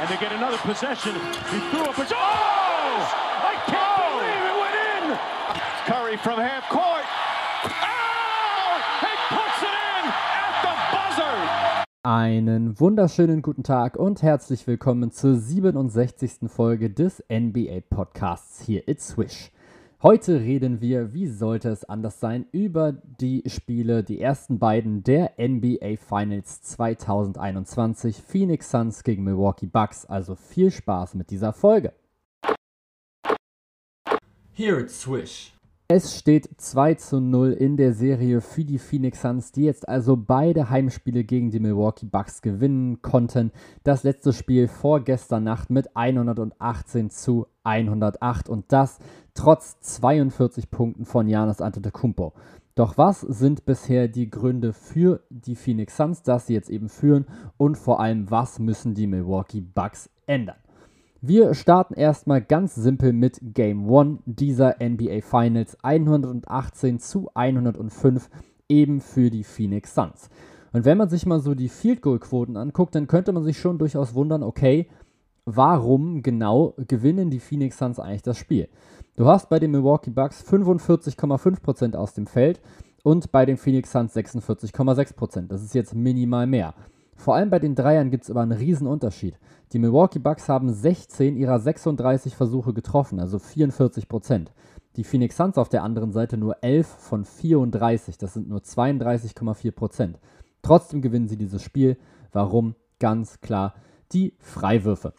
and they get another possession. He threw up a... Oh! I can't believe it went in! Curry from half court. Oh! He puts it in at the buzzer! Einen wunderschönen guten Tag und herzlich willkommen zur 67. Folge des NBA Podcasts hier It's Swish. Heute reden wir, wie sollte es anders sein, über die Spiele, die ersten beiden der NBA Finals 2021, Phoenix Suns gegen Milwaukee Bucks. Also viel Spaß mit dieser Folge. Here it's Swish. Es steht 2 zu 0 in der Serie für die Phoenix Suns, die jetzt also beide Heimspiele gegen die Milwaukee Bucks gewinnen konnten. Das letzte Spiel vorgestern Nacht mit 118 zu 108 und das trotz 42 Punkten von Janis Antetokounmpo. Doch was sind bisher die Gründe für die Phoenix Suns, dass sie jetzt eben führen und vor allem was müssen die Milwaukee Bucks ändern? Wir starten erstmal ganz simpel mit Game 1 dieser NBA Finals 118 zu 105 eben für die Phoenix Suns. Und wenn man sich mal so die Field Goal Quoten anguckt, dann könnte man sich schon durchaus wundern, okay, warum genau gewinnen die Phoenix Suns eigentlich das Spiel? Du hast bei den Milwaukee Bucks 45,5% aus dem Feld und bei den Phoenix Suns 46,6%. Das ist jetzt minimal mehr. Vor allem bei den Dreiern gibt es aber einen riesen Unterschied. Die Milwaukee Bucks haben 16 ihrer 36 Versuche getroffen, also 44 Prozent. Die Phoenix Suns auf der anderen Seite nur 11 von 34, das sind nur 32,4 Prozent. Trotzdem gewinnen sie dieses Spiel. Warum? Ganz klar die Freiwürfe.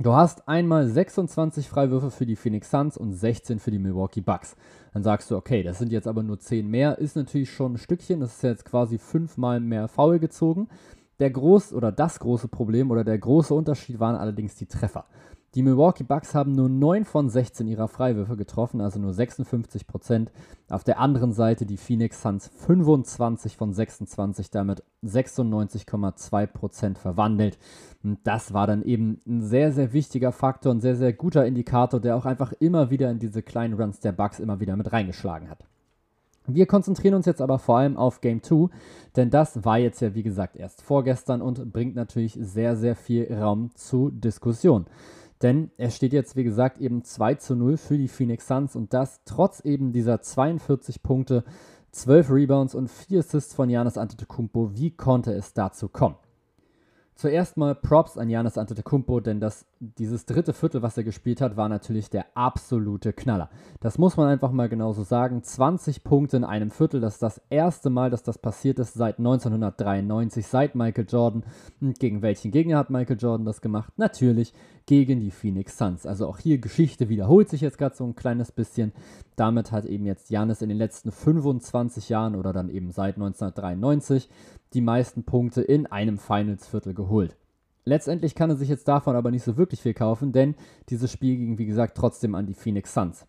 Du hast einmal 26 Freiwürfe für die Phoenix Suns und 16 für die Milwaukee Bucks. Dann sagst du, okay, das sind jetzt aber nur 10 mehr, ist natürlich schon ein Stückchen, das ist jetzt quasi fünfmal mehr Foul gezogen. Der groß oder das große Problem oder der große Unterschied waren allerdings die Treffer. Die Milwaukee Bucks haben nur 9 von 16 ihrer Freiwürfe getroffen, also nur 56 Prozent. Auf der anderen Seite die Phoenix Suns 25 von 26, damit 96,2 Prozent verwandelt. Und das war dann eben ein sehr, sehr wichtiger Faktor, ein sehr, sehr guter Indikator, der auch einfach immer wieder in diese kleinen Runs der Bucks immer wieder mit reingeschlagen hat. Wir konzentrieren uns jetzt aber vor allem auf Game 2, denn das war jetzt ja wie gesagt erst vorgestern und bringt natürlich sehr, sehr viel Raum zu Diskussion. Denn es steht jetzt, wie gesagt, eben 2 zu 0 für die Phoenix Suns und das trotz eben dieser 42 Punkte, 12 Rebounds und 4 Assists von Janis Antetokounmpo. Wie konnte es dazu kommen? Zuerst mal Props an Janis Antetokounmpo, denn das, dieses dritte Viertel, was er gespielt hat, war natürlich der absolute Knaller. Das muss man einfach mal genauso sagen. 20 Punkte in einem Viertel, das ist das erste Mal, dass das passiert ist seit 1993, seit Michael Jordan. Und gegen welchen Gegner hat Michael Jordan das gemacht? Natürlich gegen die Phoenix Suns. Also auch hier Geschichte wiederholt sich jetzt gerade so ein kleines bisschen. Damit hat eben jetzt Janis in den letzten 25 Jahren oder dann eben seit 1993 die meisten Punkte in einem Finals-Viertel geholt. Letztendlich kann er sich jetzt davon aber nicht so wirklich viel kaufen, denn dieses Spiel ging, wie gesagt, trotzdem an die Phoenix Suns.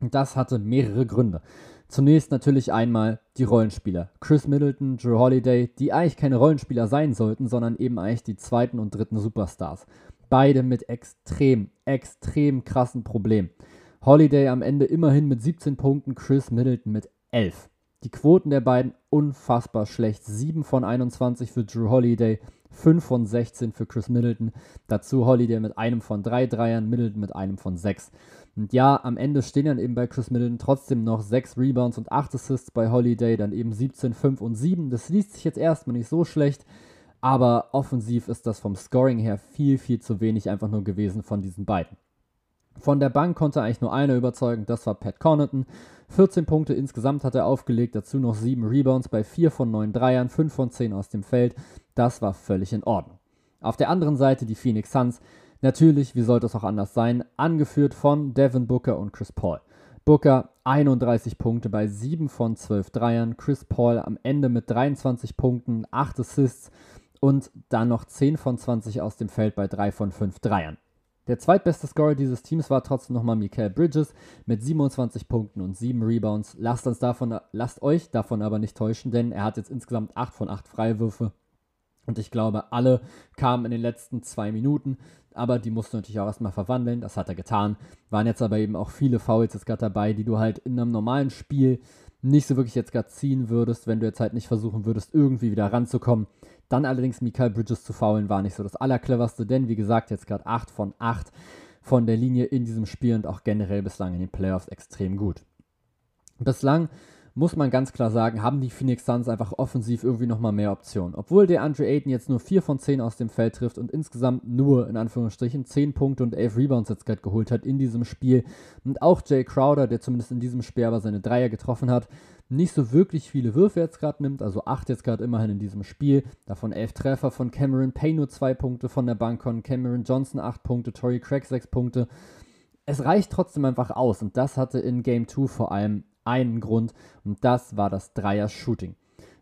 Und das hatte mehrere Gründe. Zunächst natürlich einmal die Rollenspieler. Chris Middleton, Drew Holiday, die eigentlich keine Rollenspieler sein sollten, sondern eben eigentlich die zweiten und dritten Superstars. Beide mit extrem, extrem krassen Problemen. Holiday am Ende immerhin mit 17 Punkten, Chris Middleton mit 11. Die Quoten der beiden unfassbar schlecht. 7 von 21 für Drew Holiday, 5 von 16 für Chris Middleton. Dazu Holiday mit einem von 3 Dreiern, Middleton mit einem von 6. Und ja, am Ende stehen dann eben bei Chris Middleton trotzdem noch 6 Rebounds und 8 Assists bei Holiday, dann eben 17, 5 und 7. Das liest sich jetzt erstmal nicht so schlecht, aber offensiv ist das vom Scoring her viel, viel zu wenig einfach nur gewesen von diesen beiden. Von der Bank konnte eigentlich nur einer überzeugen, das war Pat Connaughton. 14 Punkte insgesamt hat er aufgelegt, dazu noch 7 Rebounds bei 4 von 9 Dreiern, 5 von 10 aus dem Feld. Das war völlig in Ordnung. Auf der anderen Seite die Phoenix Suns. Natürlich, wie sollte es auch anders sein, angeführt von Devin Booker und Chris Paul. Booker 31 Punkte bei 7 von 12 Dreiern, Chris Paul am Ende mit 23 Punkten, 8 Assists und dann noch 10 von 20 aus dem Feld bei 3 von 5 Dreiern. Der zweitbeste Scorer dieses Teams war trotzdem nochmal Mikael Bridges mit 27 Punkten und 7 Rebounds. Lasst, uns davon, lasst euch davon aber nicht täuschen, denn er hat jetzt insgesamt 8 von 8 Freiwürfe. Und ich glaube, alle kamen in den letzten zwei Minuten, aber die musste natürlich auch erstmal verwandeln. Das hat er getan. Waren jetzt aber eben auch viele Fouls jetzt gerade dabei, die du halt in einem normalen Spiel nicht so wirklich jetzt gerade ziehen würdest, wenn du jetzt halt nicht versuchen würdest, irgendwie wieder ranzukommen. Dann allerdings Mikael Bridges zu faulen war nicht so das Allercleverste, denn wie gesagt, jetzt gerade 8 von 8 von der Linie in diesem Spiel und auch generell bislang in den Playoffs extrem gut. Bislang muss man ganz klar sagen, haben die Phoenix Suns einfach offensiv irgendwie nochmal mehr Optionen. Obwohl der Andre Ayton jetzt nur 4 von 10 aus dem Feld trifft und insgesamt nur, in Anführungsstrichen, 10 Punkte und 11 Rebounds jetzt gerade geholt hat in diesem Spiel. Und auch Jay Crowder, der zumindest in diesem Spiel aber seine Dreier getroffen hat, nicht so wirklich viele Würfe jetzt gerade nimmt, also 8 jetzt gerade immerhin in diesem Spiel. Davon 11 Treffer von Cameron Payne nur 2 Punkte von der Bank, von Cameron Johnson 8 Punkte, Tory Craig 6 Punkte. Es reicht trotzdem einfach aus und das hatte in Game 2 vor allem einen Grund und das war das Dreier-Shooting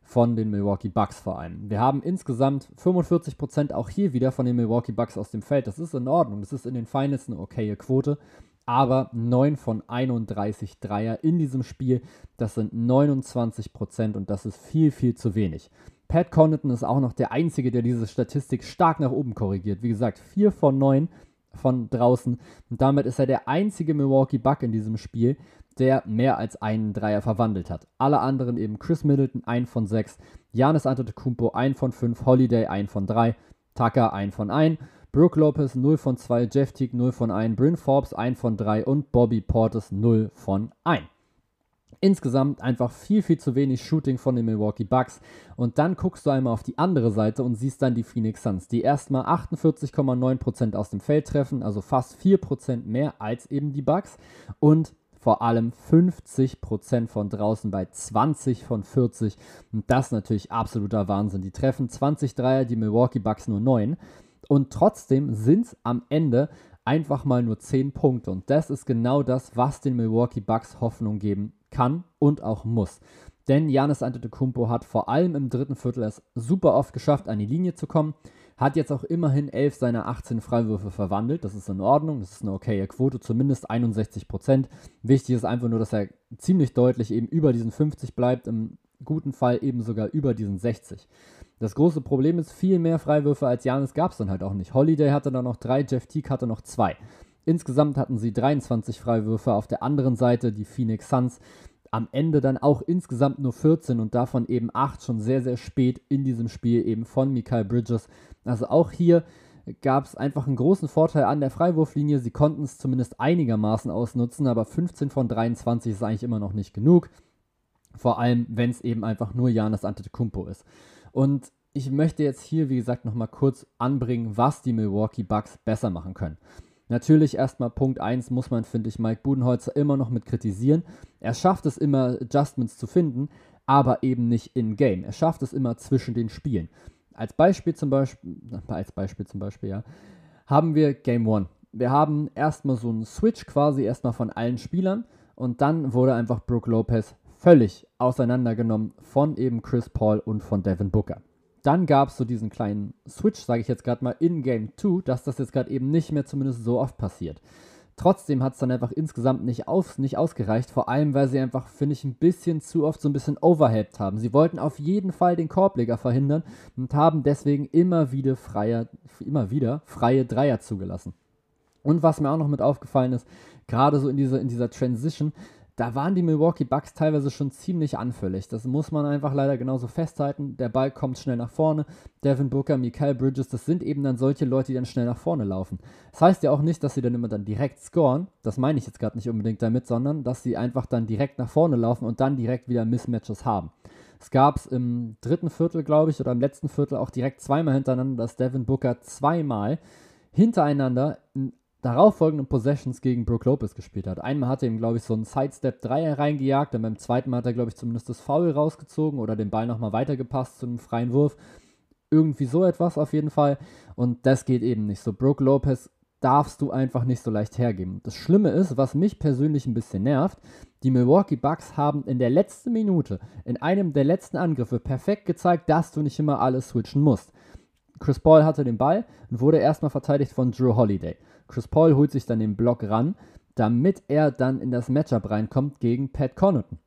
von den Milwaukee Bucks vor allem. Wir haben insgesamt 45% auch hier wieder von den Milwaukee Bucks aus dem Feld. Das ist in Ordnung. Das ist in den Finals eine okaye Quote. Aber 9 von 31 Dreier in diesem Spiel, das sind 29% und das ist viel, viel zu wenig. Pat Connaughton ist auch noch der Einzige, der diese Statistik stark nach oben korrigiert. Wie gesagt, 4 von 9 von draußen. Und damit ist er der einzige Milwaukee Buck in diesem Spiel, der mehr als einen Dreier verwandelt hat. Alle anderen eben Chris Middleton 1 von 6, Janis Antetokounmpo 1 von 5, Holiday 1 von 3, Tucker 1 von 1, Brooke Lopez 0 von 2, Jeff Teague 0 von 1, Bryn Forbes 1 von 3 und Bobby Portis 0 von 1. Insgesamt einfach viel, viel zu wenig Shooting von den Milwaukee Bucks. Und dann guckst du einmal auf die andere Seite und siehst dann die Phoenix Suns, die erstmal 48,9% aus dem Feld treffen, also fast 4% mehr als eben die Bucks. Und vor allem 50% von draußen bei 20 von 40. Und das natürlich absoluter Wahnsinn. Die treffen 20 Dreier, die Milwaukee Bucks nur 9. Und trotzdem sind es am Ende einfach mal nur 10 Punkte. Und das ist genau das, was den Milwaukee Bucks Hoffnung geben kann und auch muss. Denn Janis Antetokounmpo hat vor allem im dritten Viertel es super oft geschafft, an die Linie zu kommen. Hat jetzt auch immerhin 11 seiner 18 Freiwürfe verwandelt. Das ist in Ordnung. Das ist eine okaye Quote, zumindest 61 Prozent. Wichtig ist einfach nur, dass er ziemlich deutlich eben über diesen 50 bleibt. Im guten Fall eben sogar über diesen 60. Das große Problem ist, viel mehr Freiwürfe als Janis gab es dann halt auch nicht. Holiday hatte dann noch drei, Jeff Teague hatte noch zwei. Insgesamt hatten sie 23 Freiwürfe. Auf der anderen Seite die Phoenix Suns am Ende dann auch insgesamt nur 14 und davon eben 8 schon sehr, sehr spät in diesem Spiel eben von Mikael Bridges. Also auch hier gab es einfach einen großen Vorteil an der Freiwurflinie. Sie konnten es zumindest einigermaßen ausnutzen, aber 15 von 23 ist eigentlich immer noch nicht genug. Vor allem, wenn es eben einfach nur Janis Antetokounmpo ist. Und ich möchte jetzt hier, wie gesagt, nochmal kurz anbringen, was die Milwaukee Bucks besser machen können. Natürlich erstmal Punkt 1 muss man, finde ich, Mike Budenholzer immer noch mit kritisieren. Er schafft es immer, Adjustments zu finden, aber eben nicht in-game. Er schafft es immer zwischen den Spielen. Als Beispiel zum Beispiel, als Beispiel zum Beispiel, ja, haben wir Game 1. Wir haben erstmal so einen Switch quasi erstmal von allen Spielern und dann wurde einfach Brooke Lopez völlig auseinandergenommen von eben Chris Paul und von Devin Booker. Dann gab es so diesen kleinen Switch, sage ich jetzt gerade mal, in Game 2, dass das jetzt gerade eben nicht mehr zumindest so oft passiert. Trotzdem hat es dann einfach insgesamt nicht, auf, nicht ausgereicht, vor allem weil sie einfach, finde ich, ein bisschen zu oft so ein bisschen overhelped haben. Sie wollten auf jeden Fall den Korbleger verhindern und haben deswegen immer wieder, freie, immer wieder freie Dreier zugelassen. Und was mir auch noch mit aufgefallen ist, gerade so in dieser, in dieser Transition, da waren die Milwaukee Bucks teilweise schon ziemlich anfällig. Das muss man einfach leider genauso festhalten. Der Ball kommt schnell nach vorne. Devin Booker, Mikael Bridges, das sind eben dann solche Leute, die dann schnell nach vorne laufen. Das heißt ja auch nicht, dass sie dann immer dann direkt scoren. Das meine ich jetzt gerade nicht unbedingt damit, sondern dass sie einfach dann direkt nach vorne laufen und dann direkt wieder Mismatches haben. Es gab es im dritten Viertel, glaube ich, oder im letzten Viertel auch direkt zweimal hintereinander, dass Devin Booker zweimal hintereinander darauffolgenden Possessions gegen Brook Lopez gespielt hat. Einmal hat er ihm, glaube ich, so einen Sidestep-Dreier reingejagt, dann beim zweiten Mal hat er, glaube ich, zumindest das Foul rausgezogen oder den Ball nochmal weitergepasst zu einem freien Wurf. Irgendwie so etwas auf jeden Fall. Und das geht eben nicht so. Brook Lopez darfst du einfach nicht so leicht hergeben. Das Schlimme ist, was mich persönlich ein bisschen nervt, die Milwaukee Bucks haben in der letzten Minute, in einem der letzten Angriffe, perfekt gezeigt, dass du nicht immer alles switchen musst. Chris Paul hatte den Ball und wurde erstmal verteidigt von Drew Holiday. Chris Paul holt sich dann den Block ran, damit er dann in das Matchup reinkommt gegen Pat Connaughton.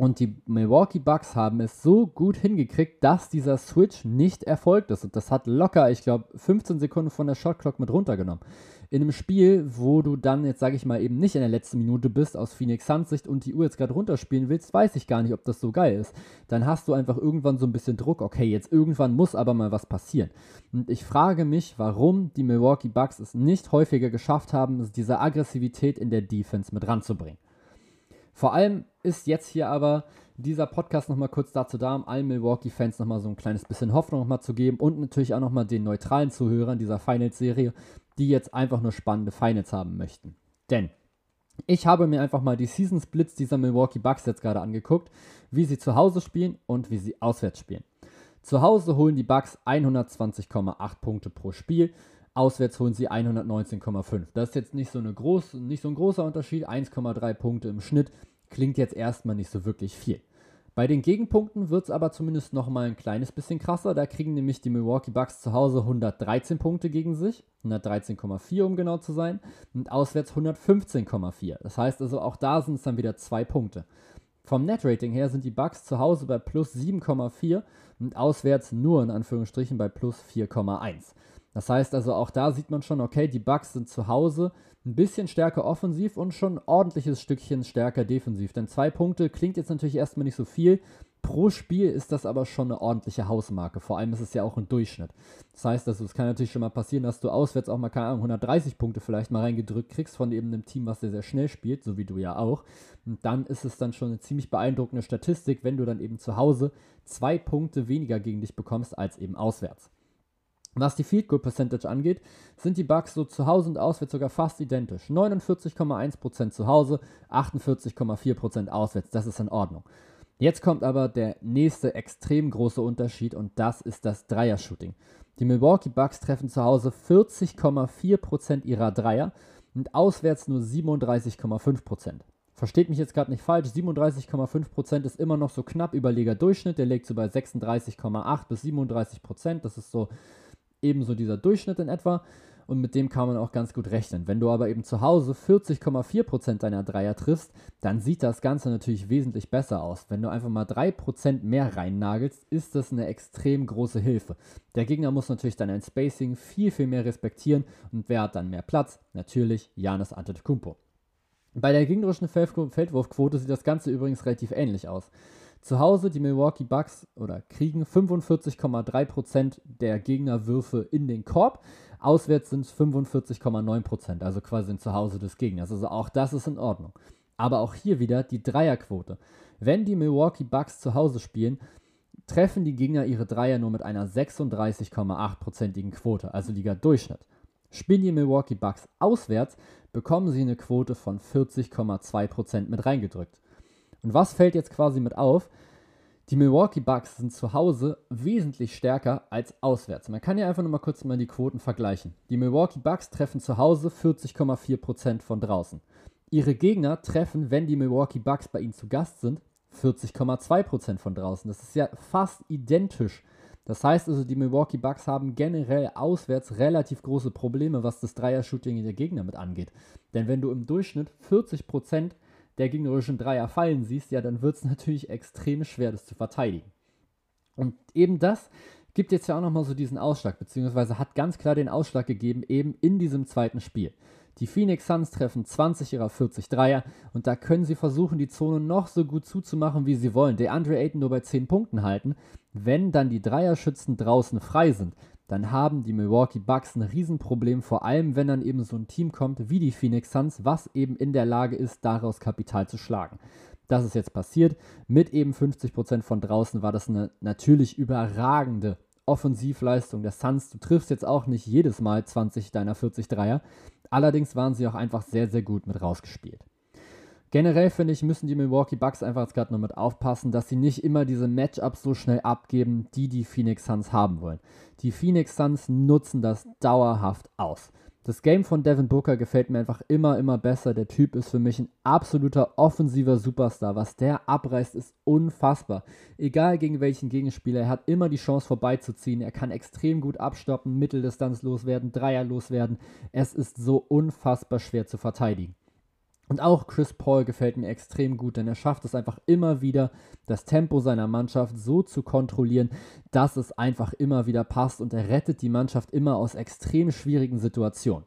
Und die Milwaukee Bucks haben es so gut hingekriegt, dass dieser Switch nicht erfolgt ist. Und das hat locker, ich glaube, 15 Sekunden von der Shotclock mit runtergenommen. In einem Spiel, wo du dann jetzt, sage ich mal, eben nicht in der letzten Minute bist aus Phoenix Suns Sicht und die Uhr jetzt gerade runterspielen willst, weiß ich gar nicht, ob das so geil ist. Dann hast du einfach irgendwann so ein bisschen Druck. Okay, jetzt irgendwann muss aber mal was passieren. Und ich frage mich, warum die Milwaukee Bucks es nicht häufiger geschafft haben, diese Aggressivität in der Defense mit ranzubringen. Vor allem ist jetzt hier aber dieser Podcast nochmal kurz dazu da, um allen Milwaukee-Fans nochmal so ein kleines bisschen Hoffnung nochmal zu geben und natürlich auch nochmal den neutralen Zuhörern dieser Finals-Serie, die jetzt einfach nur spannende Finals haben möchten. Denn ich habe mir einfach mal die Season Splits dieser Milwaukee Bucks jetzt gerade angeguckt, wie sie zu Hause spielen und wie sie auswärts spielen. Zu Hause holen die Bucks 120,8 Punkte pro Spiel Auswärts holen sie 119,5. Das ist jetzt nicht so, eine groß, nicht so ein großer Unterschied. 1,3 Punkte im Schnitt klingt jetzt erstmal nicht so wirklich viel. Bei den Gegenpunkten wird es aber zumindest noch mal ein kleines bisschen krasser. Da kriegen nämlich die Milwaukee Bucks zu Hause 113 Punkte gegen sich, 113,4 um genau zu sein, und auswärts 115,4. Das heißt also, auch da sind es dann wieder zwei Punkte. Vom Net-Rating her sind die Bucks zu Hause bei plus 7,4 und auswärts nur in Anführungsstrichen bei plus 4,1. Das heißt also, auch da sieht man schon, okay, die Bucks sind zu Hause ein bisschen stärker offensiv und schon ein ordentliches Stückchen stärker defensiv. Denn zwei Punkte klingt jetzt natürlich erstmal nicht so viel. Pro Spiel ist das aber schon eine ordentliche Hausmarke. Vor allem ist es ja auch ein Durchschnitt. Das heißt, also, es kann natürlich schon mal passieren, dass du auswärts auch mal, keine Ahnung, 130 Punkte vielleicht mal reingedrückt kriegst von eben einem Team, was sehr, sehr schnell spielt, so wie du ja auch. Und dann ist es dann schon eine ziemlich beeindruckende Statistik, wenn du dann eben zu Hause zwei Punkte weniger gegen dich bekommst als eben auswärts. Was die Field Goal Percentage angeht, sind die Bucks so zu Hause und auswärts sogar fast identisch. 49,1% zu Hause, 48,4% auswärts. Das ist in Ordnung. Jetzt kommt aber der nächste extrem große Unterschied und das ist das Dreier-Shooting. Die Milwaukee Bucks treffen zu Hause 40,4% ihrer Dreier und auswärts nur 37,5%. Versteht mich jetzt gerade nicht falsch, 37,5% ist immer noch so knapp über Liga-Durchschnitt. Der liegt so bei 36,8 bis 37%. Das ist so ebenso dieser Durchschnitt in etwa und mit dem kann man auch ganz gut rechnen. Wenn du aber eben zu Hause 40,4% deiner Dreier triffst, dann sieht das Ganze natürlich wesentlich besser aus. Wenn du einfach mal 3% mehr reinnagelst, ist das eine extrem große Hilfe. Der Gegner muss natürlich dein Spacing viel, viel mehr respektieren und wer hat dann mehr Platz? Natürlich Janis Antetokounmpo. Bei der gegnerischen Feldwurfquote sieht das Ganze übrigens relativ ähnlich aus. Zu Hause die Milwaukee Bucks oder kriegen 45,3% der Gegnerwürfe in den Korb. Auswärts sind es 45,9%, also quasi zu Hause des Gegners. Also auch das ist in Ordnung. Aber auch hier wieder die Dreierquote. Wenn die Milwaukee Bucks zu Hause spielen, treffen die Gegner ihre Dreier nur mit einer 36,8%igen Quote, also Liga-Durchschnitt. Spielen die Milwaukee Bucks auswärts, bekommen sie eine Quote von 40,2% mit reingedrückt. Und was fällt jetzt quasi mit auf? Die Milwaukee Bucks sind zu Hause wesentlich stärker als auswärts. Man kann ja einfach nur mal kurz mal die Quoten vergleichen. Die Milwaukee Bucks treffen zu Hause 40,4% von draußen. Ihre Gegner treffen, wenn die Milwaukee Bucks bei ihnen zu Gast sind, 40,2% von draußen. Das ist ja fast identisch. Das heißt also, die Milwaukee Bucks haben generell auswärts relativ große Probleme, was das Dreier-Shooting der Gegner mit angeht. Denn wenn du im Durchschnitt 40% der gegnerischen Dreier fallen siehst, ja, dann wird es natürlich extrem schwer, das zu verteidigen. Und eben das gibt jetzt ja auch nochmal so diesen Ausschlag, beziehungsweise hat ganz klar den Ausschlag gegeben, eben in diesem zweiten Spiel. Die Phoenix Suns treffen 20 ihrer 40 Dreier und da können sie versuchen, die Zone noch so gut zuzumachen, wie sie wollen. Der Andre Ayton nur bei 10 Punkten halten. Wenn dann die Dreierschützen draußen frei sind, dann haben die Milwaukee Bucks ein Riesenproblem, vor allem wenn dann eben so ein Team kommt wie die Phoenix Suns, was eben in der Lage ist, daraus Kapital zu schlagen. Das ist jetzt passiert. Mit eben 50% von draußen war das eine natürlich überragende Offensivleistung der Suns. Du triffst jetzt auch nicht jedes Mal 20 deiner 40 Dreier. Allerdings waren sie auch einfach sehr, sehr gut mit rausgespielt. Generell finde ich, müssen die Milwaukee Bucks einfach jetzt gerade nur mit aufpassen, dass sie nicht immer diese Matchups so schnell abgeben, die die Phoenix Suns haben wollen. Die Phoenix Suns nutzen das dauerhaft aus. Das Game von Devin Booker gefällt mir einfach immer, immer besser. Der Typ ist für mich ein absoluter offensiver Superstar. Was der abreißt, ist unfassbar. Egal gegen welchen Gegenspieler, er hat immer die Chance vorbeizuziehen. Er kann extrem gut abstoppen, Mitteldistanz loswerden, Dreier loswerden. Es ist so unfassbar schwer zu verteidigen. Und auch Chris Paul gefällt mir extrem gut, denn er schafft es einfach immer wieder, das Tempo seiner Mannschaft so zu kontrollieren, dass es einfach immer wieder passt und er rettet die Mannschaft immer aus extrem schwierigen Situationen.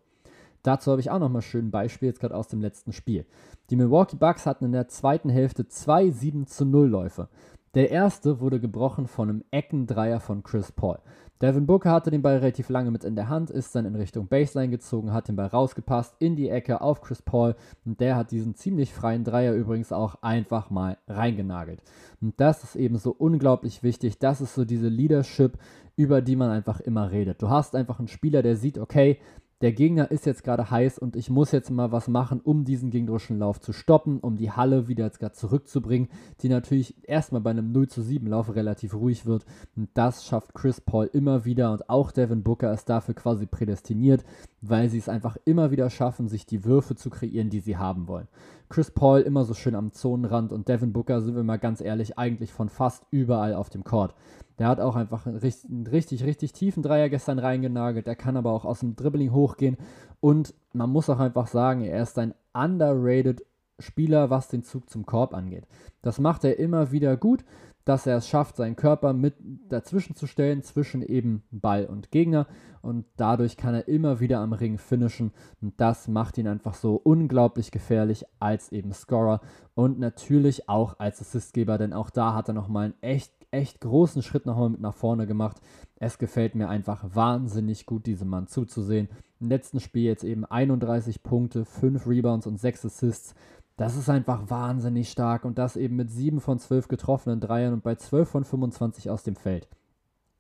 Dazu habe ich auch nochmal schön ein Beispiel jetzt gerade aus dem letzten Spiel. Die Milwaukee Bucks hatten in der zweiten Hälfte zwei 7 zu 0 Läufe. Der erste wurde gebrochen von einem Eckendreier von Chris Paul. Devin Booker hatte den Ball relativ lange mit in der Hand, ist dann in Richtung Baseline gezogen, hat den Ball rausgepasst in die Ecke auf Chris Paul und der hat diesen ziemlich freien Dreier übrigens auch einfach mal reingenagelt. Und das ist eben so unglaublich wichtig. Das ist so diese Leadership, über die man einfach immer redet. Du hast einfach einen Spieler, der sieht, okay, der Gegner ist jetzt gerade heiß und ich muss jetzt mal was machen, um diesen gegnerischen Lauf zu stoppen, um die Halle wieder jetzt gerade zurückzubringen, die natürlich erstmal bei einem 0 zu 7 Lauf relativ ruhig wird. Und das schafft Chris Paul immer wieder und auch Devin Booker ist dafür quasi prädestiniert, weil sie es einfach immer wieder schaffen, sich die Würfe zu kreieren, die sie haben wollen. Chris Paul immer so schön am Zonenrand und Devin Booker, sind wir mal ganz ehrlich, eigentlich von fast überall auf dem Court. Der hat auch einfach einen richtig, richtig, richtig tiefen Dreier gestern reingenagelt. Der kann aber auch aus dem Dribbling hochgehen. Und man muss auch einfach sagen, er ist ein underrated Spieler, was den Zug zum Korb angeht. Das macht er immer wieder gut, dass er es schafft, seinen Körper mit dazwischen zu stellen, zwischen eben Ball und Gegner. Und dadurch kann er immer wieder am Ring finishen. Und das macht ihn einfach so unglaublich gefährlich als eben Scorer und natürlich auch als Assistgeber, denn auch da hat er nochmal einen echt echt großen Schritt nochmal mit nach vorne gemacht. Es gefällt mir einfach wahnsinnig gut, diesem Mann zuzusehen. Im letzten Spiel jetzt eben 31 Punkte, 5 Rebounds und 6 Assists. Das ist einfach wahnsinnig stark und das eben mit 7 von 12 getroffenen Dreiern und bei 12 von 25 aus dem Feld.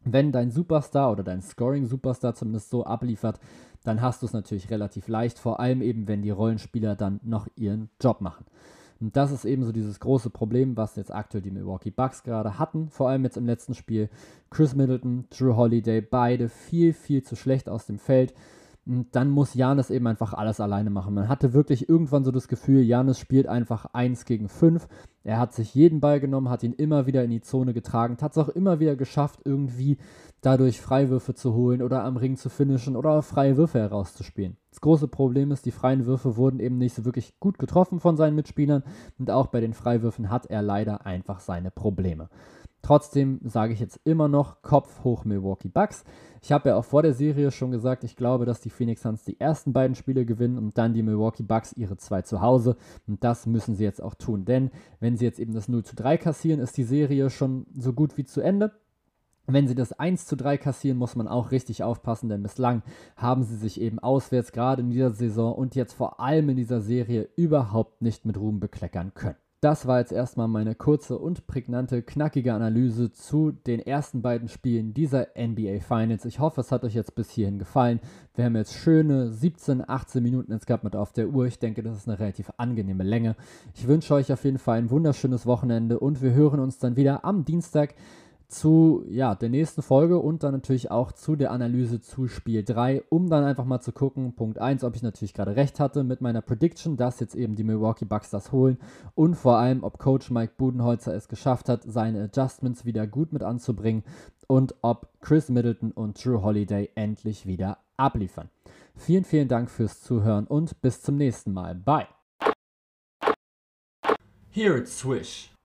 Wenn dein Superstar oder dein Scoring-Superstar zumindest so abliefert, dann hast du es natürlich relativ leicht, vor allem eben, wenn die Rollenspieler dann noch ihren Job machen. Und das ist eben so dieses große Problem, was jetzt aktuell die Milwaukee Bucks gerade hatten, vor allem jetzt im letzten Spiel. Chris Middleton, Drew Holiday, beide viel, viel zu schlecht aus dem Feld. Dann muss Janis eben einfach alles alleine machen. Man hatte wirklich irgendwann so das Gefühl, Janis spielt einfach 1 gegen 5. Er hat sich jeden Ball genommen, hat ihn immer wieder in die Zone getragen, hat es auch immer wieder geschafft, irgendwie dadurch Freiwürfe zu holen oder am Ring zu finishen oder freie Würfe herauszuspielen. Das große Problem ist, die freien Würfe wurden eben nicht so wirklich gut getroffen von seinen Mitspielern und auch bei den Freiwürfen hat er leider einfach seine Probleme. Trotzdem sage ich jetzt immer noch Kopf hoch Milwaukee Bucks. Ich habe ja auch vor der Serie schon gesagt, ich glaube, dass die Phoenix Suns die ersten beiden Spiele gewinnen und dann die Milwaukee Bucks ihre zwei zu Hause. Und das müssen sie jetzt auch tun. Denn wenn sie jetzt eben das 0 zu 3 kassieren, ist die Serie schon so gut wie zu Ende. Wenn sie das 1 zu 3 kassieren, muss man auch richtig aufpassen, denn bislang haben sie sich eben auswärts gerade in dieser Saison und jetzt vor allem in dieser Serie überhaupt nicht mit Ruhm bekleckern können. Das war jetzt erstmal meine kurze und prägnante, knackige Analyse zu den ersten beiden Spielen dieser NBA Finals. Ich hoffe, es hat euch jetzt bis hierhin gefallen. Wir haben jetzt schöne 17, 18 Minuten jetzt gehabt mit auf der Uhr. Ich denke, das ist eine relativ angenehme Länge. Ich wünsche euch auf jeden Fall ein wunderschönes Wochenende und wir hören uns dann wieder am Dienstag zu ja, der nächsten Folge und dann natürlich auch zu der Analyse zu Spiel 3, um dann einfach mal zu gucken, Punkt 1, ob ich natürlich gerade recht hatte mit meiner Prediction, dass jetzt eben die Milwaukee Bucks das holen und vor allem, ob Coach Mike Budenholzer es geschafft hat, seine Adjustments wieder gut mit anzubringen und ob Chris Middleton und Drew Holiday endlich wieder abliefern. Vielen, vielen Dank fürs Zuhören und bis zum nächsten Mal. Bye. Here at Swish.